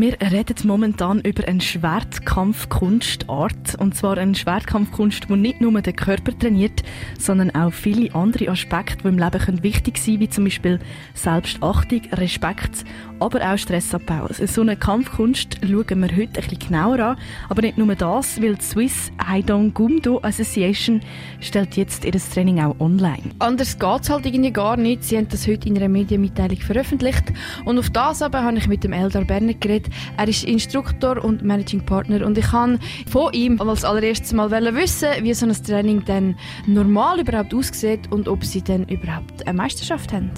Wir reden momentan über eine Schwertkampfkunstart. Und zwar eine Schwertkampfkunst, die nicht nur den Körper trainiert, sondern auch viele andere Aspekte, die im Leben wichtig sein können, wie zum Beispiel Selbstachtung, Respekt, aber auch Stressabbau. So eine Kampfkunst schauen wir heute ein bisschen genauer an. Aber nicht nur das, weil die Swiss Haidong Gumdo Association stellt jetzt ihr Training auch online. Anders geht es halt irgendwie gar nicht. Sie haben das heute in einer Medienmitteilung veröffentlicht. Und auf das aber habe ich mit dem Eldar Berner geredet, er ist Instruktor und Managing Partner und ich kann von ihm als allererstes mal wissen, wie so ein Training dann normal überhaupt aussieht und ob sie dann überhaupt eine Meisterschaft haben.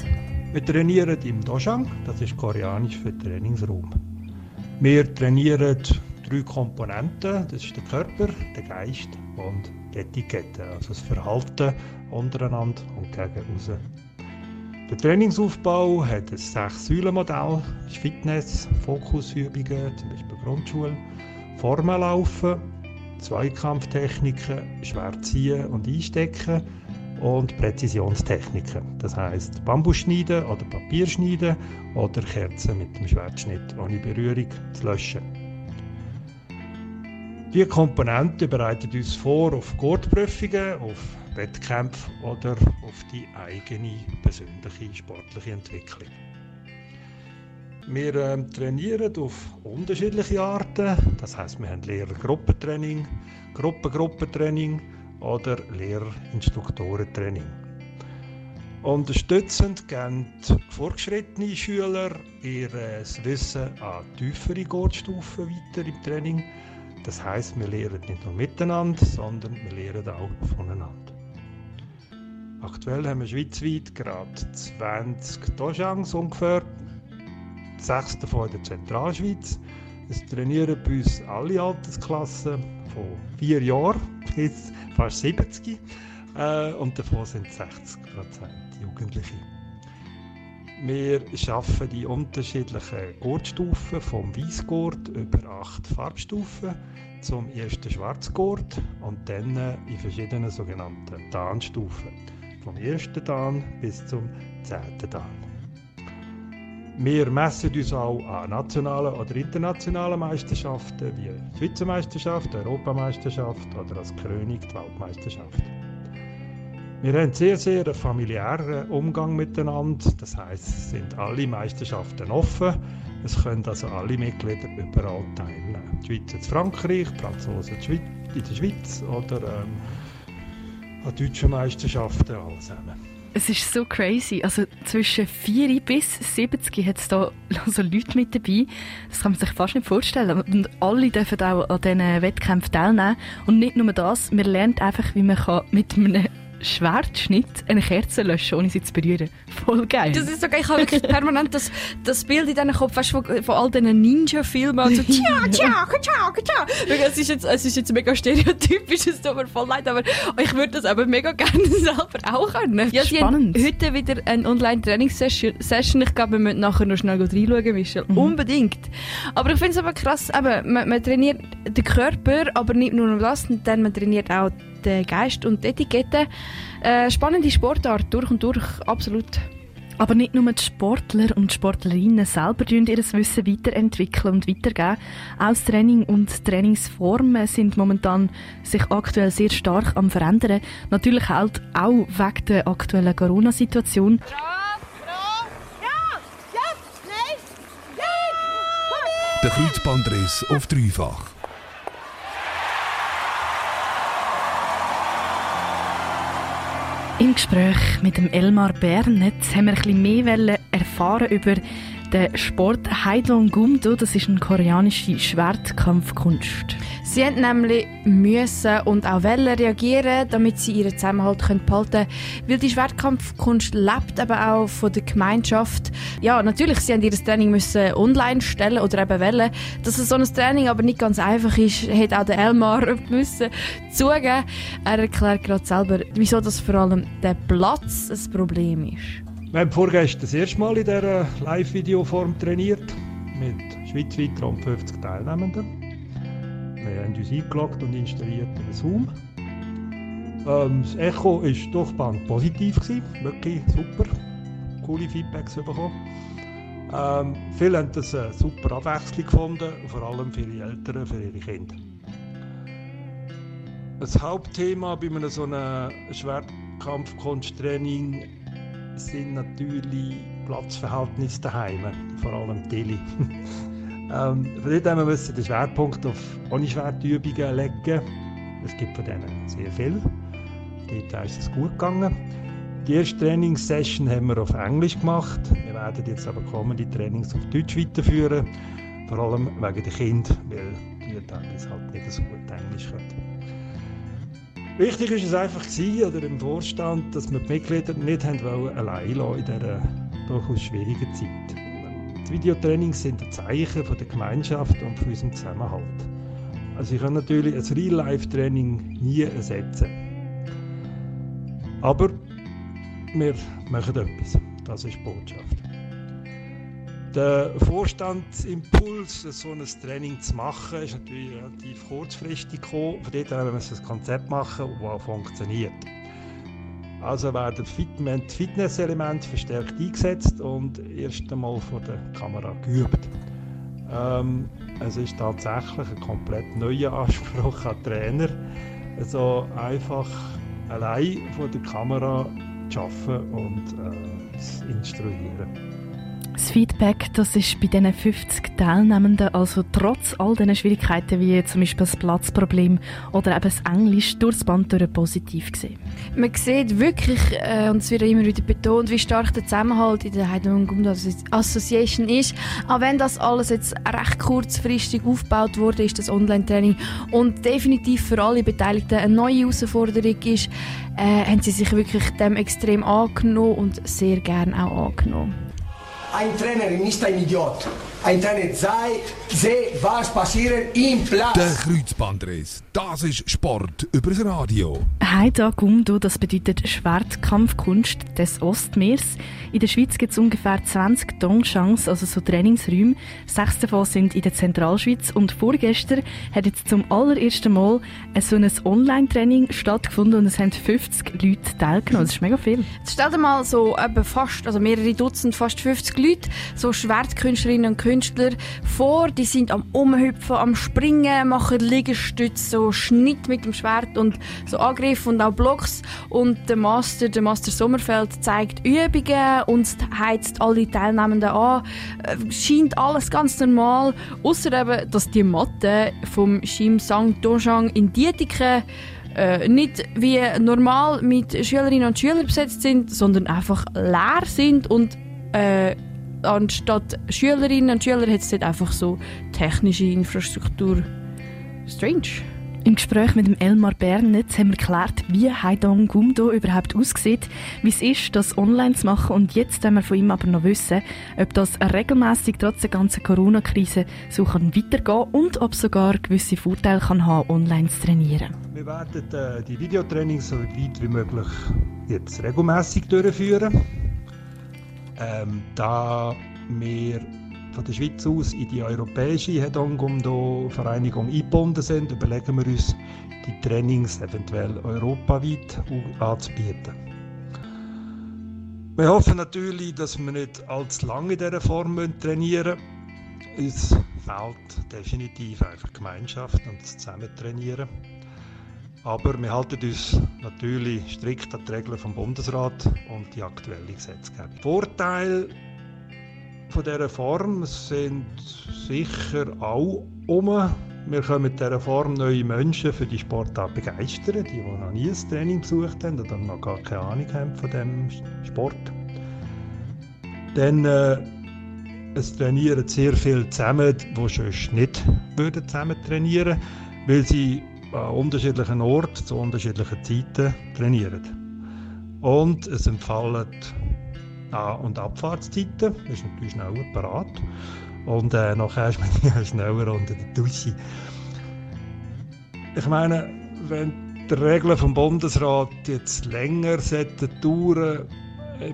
Wir trainieren im Dojang, das ist koreanisch für Trainingsraum. Wir trainieren drei Komponenten, das ist der Körper, der Geist und die Etikette, also das Verhalten untereinander und gegen außen. Der Trainingsaufbau hat ein Sechs-Säulen-Modell, Fitness, Fokusübungen, zum Beispiel Grundschule, Formenlaufen, Zweikampftechniken, Schwerziehen und Einstecken und Präzisionstechniken. Das heißt Bambusschneiden oder Papierschneiden oder Kerzen mit dem Schwertschnitt ohne Berührung zu löschen. Diese Komponenten bereiten uns vor auf Gurtprüfungen, auf Wettkämpfe oder auf die eigene persönliche sportliche Entwicklung. Wir äh, trainieren auf unterschiedliche Arten. Das heißt, wir haben Lehrer-Gruppentraining, Gruppen-Gruppentraining oder Lehrer-Instruktorentraining. Unterstützend geben fortgeschrittene Schüler ihr Wissen an tiefere Gurtstufen weiter im Training. Das heißt, wir lernen nicht nur miteinander, sondern wir lernen auch voneinander. Aktuell haben wir schweizweit gerade 20 Dojangs ungefähr, sechs davon in der Zentralschweiz. Es trainieren bei uns alle Altersklassen von vier Jahren bis fast 70 äh, und davon sind 60 Prozent Jugendliche. Wir schaffen die unterschiedlichen Gurtstufen vom Weißgurt über acht Farbstufen zum ersten Schwarzgurt und dann in verschiedenen sogenannten Tarnstufen vom ersten Dan bis zum zehnten Dan. Wir messen uns auch an nationalen oder internationalen Meisterschaften wie die Schweizer Meisterschaft, die Europameisterschaft oder als König die Weltmeisterschaft. Wir haben sehr, sehr familiären Umgang miteinander. Das heißt, sind alle Meisterschaften offen. Es können also alle Mitglieder überall teilnehmen. Die Schweiz in Frankreich, die Franzosen in der Schweiz oder ähm, an deutschen Meisterschaften alle zusammen. Es ist so crazy. Also zwischen 4 bis 70 hat es da also Leute mit dabei. Das kann man sich fast nicht vorstellen. Und alle dürfen auch an diesen Wettkämpfen teilnehmen. Und nicht nur das, man lernt einfach, wie man mit einem Schwertschnitt eine Kerze löschen, ohne sie zu berühren. Voll geil. Das ist so geil. Ich habe wirklich permanent das, das Bild in deinem Kopf weißt, von, von all diesen Ninja-Filmen. Also, tja, tja, tja, tja. Es ist jetzt, es ist jetzt mega stereotypisch, es tut mir voll leid, aber ich würde das aber mega gerne selber auch können. Ja, Spannend. heute wieder eine Online-Trainingssession. Ich glaube, wir müssen nachher noch schnell reinschauen, Michel. Mhm. Unbedingt. Aber ich finde es aber krass, eben, man, man, trainiert den Körper, aber nicht nur das, denn man trainiert auch den Geist und die Etikette. Äh, spannende Sportart, durch und durch, absolut. Aber nicht nur die Sportler und Sportlerinnen selber ihr Wissen weiterentwickeln und weitergeben. Auch das Training und Trainingsformen sind momentan sich aktuell sehr stark am verändern. Natürlich halt auch wegen der aktuellen Corona-Situation. Der Kreuzbandriss auf dreifach. Im Gespräch mit dem Elmar Bernet haben wir ein bisschen mehr erfahren über den Sport Haidong Gumdo. Das ist eine koreanische Schwertkampfkunst. Sie haben nämlich müssen und auch wollen reagieren, damit sie ihren Zusammenhalt behalten können. Weil die Schwertkampfkunst lebt eben auch von der Gemeinschaft. Ja, natürlich, sie haben ihr Training müssen online stellen oder eben wollen. Dass so ein Training aber nicht ganz einfach ist, hat auch der Elmar müssen zugeben. Er erklärt gerade selber, wieso das vor allem der Platz ein Problem ist. Wir haben vorgestern das erste Mal in dieser Live-Videoform trainiert, mit schweizweit rund 50 Teilnehmenden. Wir haben uns eingeloggt und installiert über Zoom. Ähm, das Echo war durchband positiv, gewesen. wirklich super. Coole Feedbacks bekommen. Ähm, viele haben das eine super Abwechslung gefunden, vor allem für die Eltern, für ihre Kinder. Das Hauptthema bei einem so einem Schwertkampfkunsttraining sind natürlich Platzverhältnisse daheim, vor allem Tilly. ähm, von dort haben wir den Schwerpunkt auf ohne Schwertübungen legen. Es gibt von denen sehr viel. Dort ist es gut gegangen. Die erste Trainingssession haben wir auf Englisch gemacht. Wir werden jetzt aber kommende Trainings auf Deutsch weiterführen. Vor allem wegen den Kindern, weil die teilweise halt nicht so gut Englisch können. Wichtig war es einfach oder im Vorstand, dass wir die Mitglieder nicht allein lassen in dieser durchaus schwierigen Zeit. Die Videotrainings sind ein Zeichen der Gemeinschaft und von unserem Zusammenhalt. Also ich kann natürlich ein Real-Life-Training nie ersetzen. Aber wir machen etwas. Das ist die Botschaft. Der Vorstandsimpuls, so ein Training zu machen, ist natürlich relativ kurzfristig gekommen. Von dort haben wir ein Konzept machen, das funktioniert. Also werden das Fitness-Element verstärkt eingesetzt und erst einmal vor der Kamera geübt. Ähm, es ist tatsächlich ein komplett neuer Anspruch an Trainer. Also einfach allein vor der Kamera zu arbeiten und äh, zu instruieren. Das Feedback, das ist bei diesen 50 Teilnehmenden also trotz all diesen Schwierigkeiten wie zum Beispiel das Platzproblem oder eben das Englisch durchs Band durch positiv gesehen. Man sieht wirklich, äh, und es wird immer wieder betont, wie stark der Zusammenhalt in der Heidung Association ist. Auch wenn das alles jetzt recht kurzfristig aufgebaut wurde, ist das Online-Training und definitiv für alle Beteiligten eine neue Herausforderung ist, äh, haben sie sich wirklich dem extrem angenommen und sehr gern auch angenommen. Ein Trainer ist ein Idiot. Ein Trainer sei, sehe, was passiert im Platz. Der Kreuzbandriss, das ist Sport über das Radio. Haida Gumdo, das bedeutet Schwertkampfkunst des Ostmeers. In der Schweiz gibt es ungefähr 20 Dongshangs, also so Trainingsräume. Sechs davon sind in der Zentralschweiz und vorgestern hat jetzt zum allerersten Mal so ein Online-Training stattgefunden und es haben 50 Leute teilgenommen. Das ist mega viel. Jetzt stell dir mal so eben fast, also mehrere Dutzend, fast 50 Leute, so Schwertkünstlerinnen und Künstler vor, die sind am Umhüpfen, am Springen, machen Liegestütze, so Schnitt mit dem Schwert und so Angriffe und auch Blocks. Und der Master, der Master Sommerfeld zeigt Übungen und heizt alle Teilnehmenden an. Äh, scheint alles ganz normal, außer eben, dass die Matte vom Shim Sang Dojang in Dietiken äh, nicht wie normal mit Schülerinnen und Schülern besetzt sind, sondern einfach leer sind und äh, anstatt Schülerinnen und Schüler hat es dort einfach so technische Infrastruktur. Strange. Im Gespräch mit dem Elmar Bernitz haben wir geklärt, wie Haidong Gumdo überhaupt aussieht, wie es ist, das online zu machen und jetzt wollen wir von ihm aber noch wissen, ob das regelmäßig trotz der ganzen Corona-Krise so kann weitergehen und ob es sogar gewisse Vorteile kann haben, online zu trainieren. Wir werden äh, die Videotrainings so weit wie möglich jetzt regelmäßig durchführen. Ähm, da wir von der Schweiz aus in die europäische Hedongumdo-Vereinigung eingebunden sind, überlegen wir uns, die Trainings eventuell europaweit anzubieten. Wir hoffen natürlich, dass wir nicht allzu lange in dieser Form trainieren müssen. Uns fehlt definitiv einfach Gemeinschaft und das Zusammentrainieren. Aber wir halten uns natürlich strikt an die Regeln vom Bundesrat und die aktuelle Gesetzgebung. Vorteile von dieser Form sind sicher auch um. Wir können mit dieser Form neue Menschen für die Sportart begeistern, die, die noch nie ein Training besucht haben oder noch gar keine Ahnung haben von diesem Sport. Dann äh, es trainieren sehr viele zusammen, die sonst nicht zusammen trainieren würden, weil sie an unterschiedlichen Orten zu unterschiedlichen Zeiten trainieren. Und es empfallen An- und Abfahrtszeiten, das ist natürlich schneller parat. Und äh, nachher ist man schneller unter der Dusche. Ich meine, wenn die Regeln vom Bundesrat jetzt länger dauern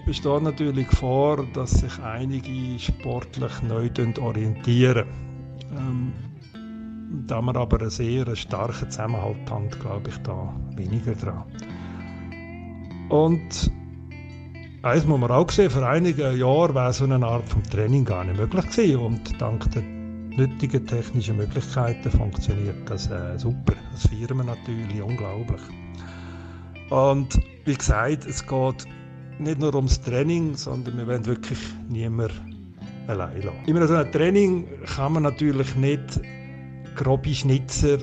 besteht natürlich Gefahr, dass sich einige sportlich neu orientieren. Ähm, da wir aber einen sehr starken Zusammenhalt haben, glaube ich da weniger dran. Und eins muss man auch sehen, vor einigen Jahren wäre so eine Art von Training gar nicht möglich gewesen und dank der heutigen technischen Möglichkeiten funktioniert das äh, super. Das wir natürlich unglaublich. Und wie gesagt, es geht nicht nur ums Training, sondern wir wollen wirklich niemand allein lassen. In so einem Training kann man natürlich nicht grobe Schnitzer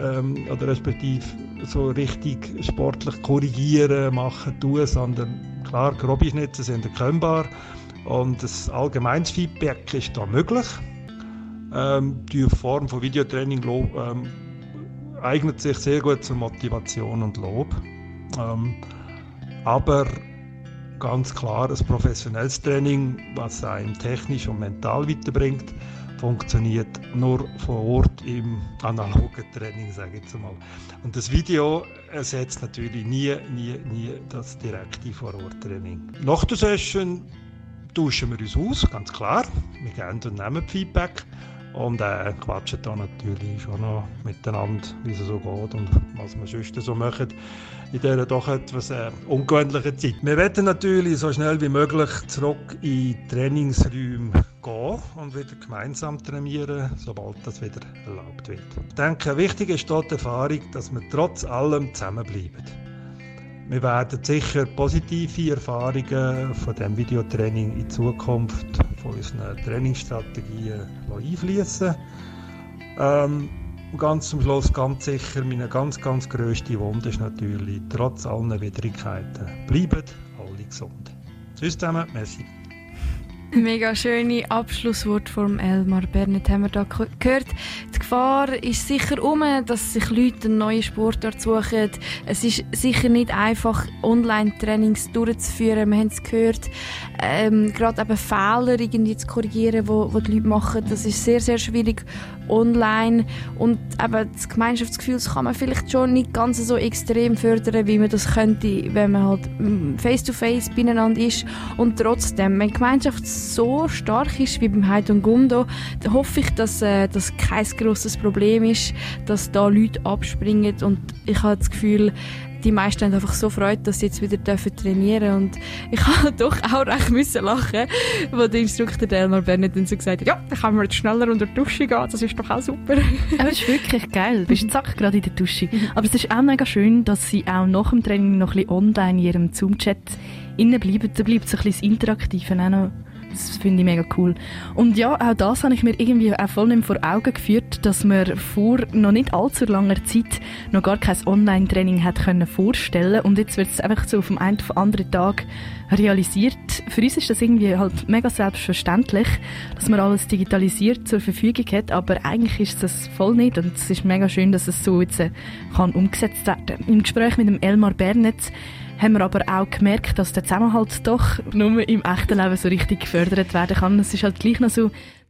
ähm, oder respektive so richtig sportlich korrigieren, machen, tun, sondern klar, grobe Schnitzer sind erkennbar und das allgemeines Feedback ist da möglich. Ähm, die Form von Videotraining ähm, eignet sich sehr gut zur Motivation und Lob. Ähm, aber ganz klar, ein professionelles Training, was einem technisch und mental weiterbringt, funktioniert nur vor Ort im analogen Training, sage ich jetzt mal. Und das Video ersetzt natürlich nie, nie, nie das direkte Vor-Ort-Training. Nach der Session tauschen wir uns aus, ganz klar. Wir geben und nehmen Feedback und äh, quatschen da natürlich schon noch miteinander, wie es so geht und was wir sonst so machen in dieser doch etwas äh, ungewöhnlichen Zeit. Wir werden natürlich so schnell wie möglich zurück in Trainingsräume gehen und wieder gemeinsam trainieren, sobald das wieder erlaubt wird. Ich denke, wichtig ist dort die Erfahrung, dass wir trotz allem zusammenbleiben. Wir werden sicher positive Erfahrungen von dem Videotraining in Zukunft von unseren Trainingsstrategien einfließen. Ähm, ganz zum Schluss ganz sicher, meine ganz, ganz grösste Wunde ist natürlich, trotz allen Widrigkeiten, bleiben alle gesund. Tschüss zusammen, merci. Mega schöne Abschlusswort vom Elmar Bernet haben wir da gehört. Gefahr ist sicher um, dass sich Leute einen neuen Sportart suchen. Es ist sicher nicht einfach, Online-Trainings durchzuführen. Wir haben es gehört. Ähm, gerade eben Fehler irgendwie zu korrigieren, wo, wo die Leute machen, das ist sehr, sehr schwierig online. Und eben das Gemeinschaftsgefühl das kann man vielleicht schon nicht ganz so extrem fördern, wie man das könnte, wenn man halt face-to-face -face beieinander ist. Und trotzdem, wenn die Gemeinschaft so stark ist wie beim Heid und Gundo, hoffe ich, dass äh, das kein grosses Problem ist, dass da Leute abspringen und ich habe das Gefühl, die meisten haben einfach so Freude, dass sie jetzt wieder dürfen trainieren und ich habe doch auch recht müssen lachen, wo der Instruktor Delmar Bennett dann so gesagt hat, ja, dann können wir jetzt schneller unter die Dusche gehen, das ist doch auch super. Aber es ist wirklich geil, du bist zack gerade in der Dusche. Aber es ist auch mega schön, dass sie auch nach dem Training noch ein bisschen online in ihrem Zoom-Chat bleiben, da bleibt so ein bisschen das Interaktive auch noch das finde ich mega cool. Und ja, auch das habe ich mir irgendwie auch voll nicht vor Augen geführt, dass man vor noch nicht allzu langer Zeit noch gar kein Online-Training hat können vorstellen und jetzt wird es einfach so auf dem einen oder anderen Tag realisiert. Für uns ist das irgendwie halt mega selbstverständlich, dass man alles digitalisiert zur Verfügung hat, aber eigentlich ist das voll nicht und es ist mega schön, dass es so jetzt äh, kann umgesetzt werden. Im Gespräch mit dem Elmar Bernetz haben wir aber auch gemerkt, dass der Zusammenhalt doch nur im echten Leben so richtig gefördert werden kann. Es ist halt gleich noch so,